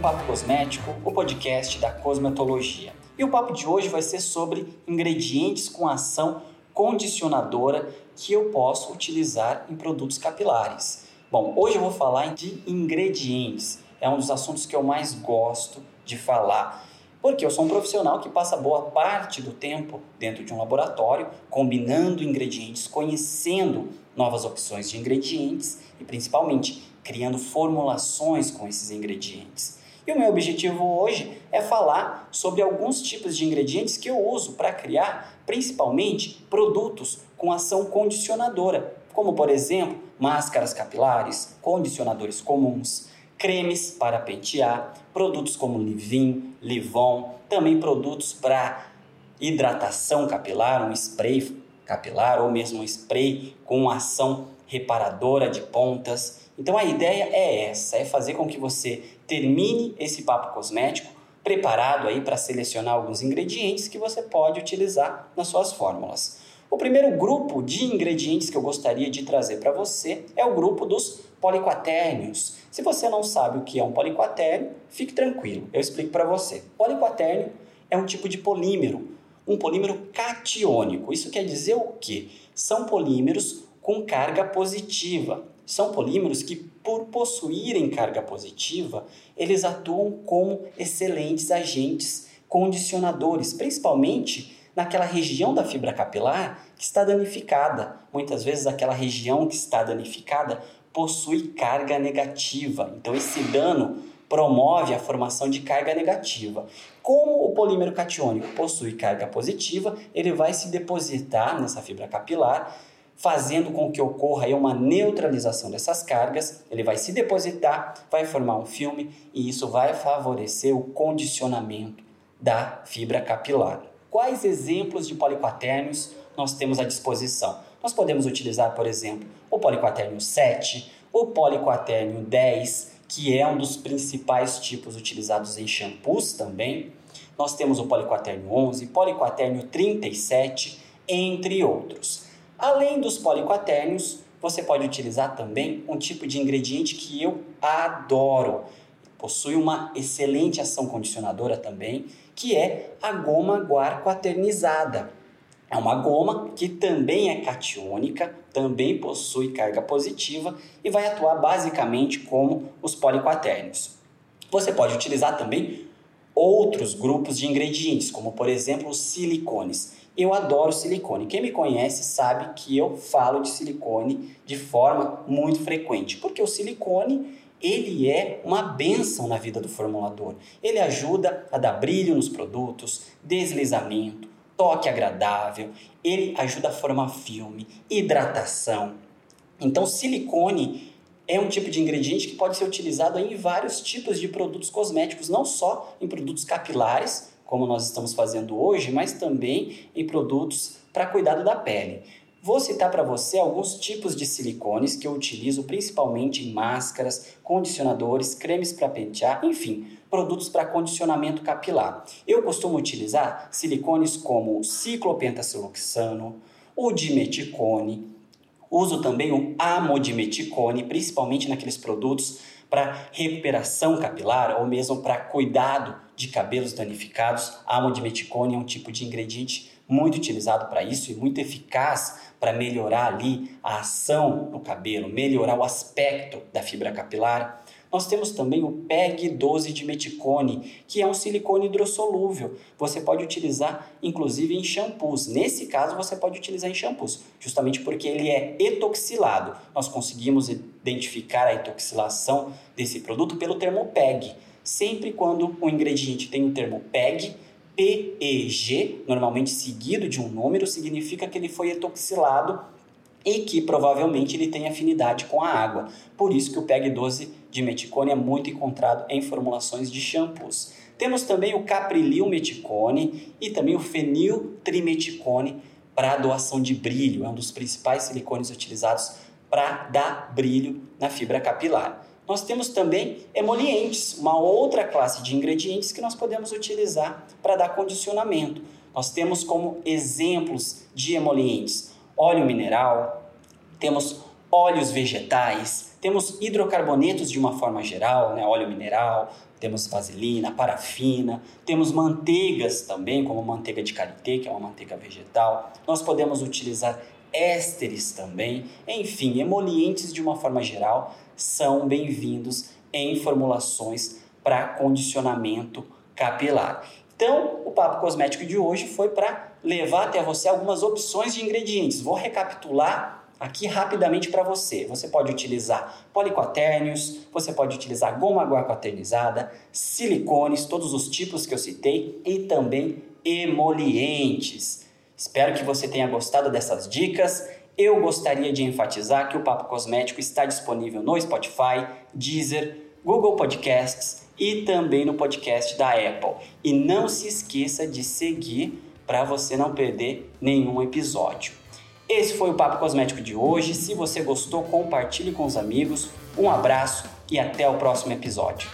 Papo Cosmético, o podcast da cosmetologia. E o papo de hoje vai ser sobre ingredientes com ação condicionadora que eu posso utilizar em produtos capilares. Bom, hoje eu vou falar de ingredientes. É um dos assuntos que eu mais gosto de falar. Porque eu sou um profissional que passa boa parte do tempo dentro de um laboratório, combinando ingredientes, conhecendo novas opções de ingredientes e principalmente criando formulações com esses ingredientes. E o meu objetivo hoje é falar sobre alguns tipos de ingredientes que eu uso para criar principalmente produtos com ação condicionadora, como por exemplo máscaras capilares, condicionadores comuns, cremes para pentear, produtos como Livin, Livon, também produtos para hidratação capilar, um spray capilar ou mesmo um spray com ação reparadora de pontas. Então a ideia é essa, é fazer com que você termine esse papo cosmético preparado aí para selecionar alguns ingredientes que você pode utilizar nas suas fórmulas. O primeiro grupo de ingredientes que eu gostaria de trazer para você é o grupo dos poliquaternios. Se você não sabe o que é um poliquatérnio, fique tranquilo, eu explico para você. Poliquatérnio é um tipo de polímero, um polímero catiônico. Isso quer dizer o quê? São polímeros com carga positiva. São polímeros que, por possuírem carga positiva, eles atuam como excelentes agentes condicionadores, principalmente naquela região da fibra capilar que está danificada. Muitas vezes aquela região que está danificada possui carga negativa. Então esse dano promove a formação de carga negativa. Como o polímero catiônico possui carga positiva, ele vai se depositar nessa fibra capilar, fazendo com que ocorra aí uma neutralização dessas cargas. Ele vai se depositar, vai formar um filme e isso vai favorecer o condicionamento da fibra capilar. Quais exemplos de poliquatérnios nós temos à disposição? Nós podemos utilizar, por exemplo, o poliquatérnio 7, o poliquatérnio 10, que é um dos principais tipos utilizados em shampoos também. Nós temos o poliquatérnio 11, poliquatérnio 37, entre outros. Além dos poliquatérnios, você pode utilizar também um tipo de ingrediente que eu adoro. Possui uma excelente ação condicionadora também, que é a goma guar quaternizada. É uma goma que também é catiônica, também possui carga positiva e vai atuar basicamente como os poliquatérnios. Você pode utilizar também outros grupos de ingredientes, como por exemplo os silicones. Eu adoro silicone. Quem me conhece sabe que eu falo de silicone de forma muito frequente, porque o silicone ele é uma benção na vida do formulador. Ele ajuda a dar brilho nos produtos, deslizamento, toque agradável, ele ajuda a formar filme, hidratação. Então, silicone é um tipo de ingrediente que pode ser utilizado em vários tipos de produtos cosméticos, não só em produtos capilares, como nós estamos fazendo hoje, mas também em produtos para cuidado da pele. Vou citar para você alguns tipos de silicones que eu utilizo principalmente em máscaras, condicionadores, cremes para pentear, enfim, produtos para condicionamento capilar. Eu costumo utilizar silicones como o ciclopentasiloxano, o dimeticone, uso também o amodimeticone, principalmente naqueles produtos para recuperação capilar ou mesmo para cuidado de cabelos danificados. A amodimeticone é um tipo de ingrediente muito utilizado para isso e muito eficaz para melhorar ali a ação no cabelo, melhorar o aspecto da fibra capilar. Nós temos também o PEG 12 de meticone, que é um silicone hidrossolúvel. Você pode utilizar inclusive em shampoos. Nesse caso, você pode utilizar em shampoos, justamente porque ele é etoxilado. Nós conseguimos identificar a etoxilação desse produto pelo termo PEG. Sempre quando o ingrediente tem o termo PEG, PEG, normalmente seguido de um número, significa que ele foi etoxilado e que provavelmente ele tem afinidade com a água. Por isso que o PEG 12 de meticone é muito encontrado em formulações de shampoos. Temos também o caprilil meticone e também o fenil trimeticone para doação de brilho. É um dos principais silicones utilizados para dar brilho na fibra capilar. Nós temos também emolientes, uma outra classe de ingredientes que nós podemos utilizar para dar condicionamento. Nós temos como exemplos de emolientes óleo mineral, temos óleos vegetais, temos hidrocarbonetos de uma forma geral, né? óleo mineral, temos vaselina, parafina, temos manteigas também, como manteiga de karité, que é uma manteiga vegetal. Nós podemos utilizar ésteres também, enfim, emolientes de uma forma geral são bem-vindos em formulações para condicionamento capilar. Então, o papo cosmético de hoje foi para levar até você algumas opções de ingredientes. Vou recapitular aqui rapidamente para você. Você pode utilizar poliquaternios, você pode utilizar goma guaquaternizada, silicones, todos os tipos que eu citei e também emolientes. Espero que você tenha gostado dessas dicas. Eu gostaria de enfatizar que o Papo Cosmético está disponível no Spotify, Deezer, Google Podcasts e também no podcast da Apple. E não se esqueça de seguir para você não perder nenhum episódio. Esse foi o Papo Cosmético de hoje. Se você gostou, compartilhe com os amigos. Um abraço e até o próximo episódio.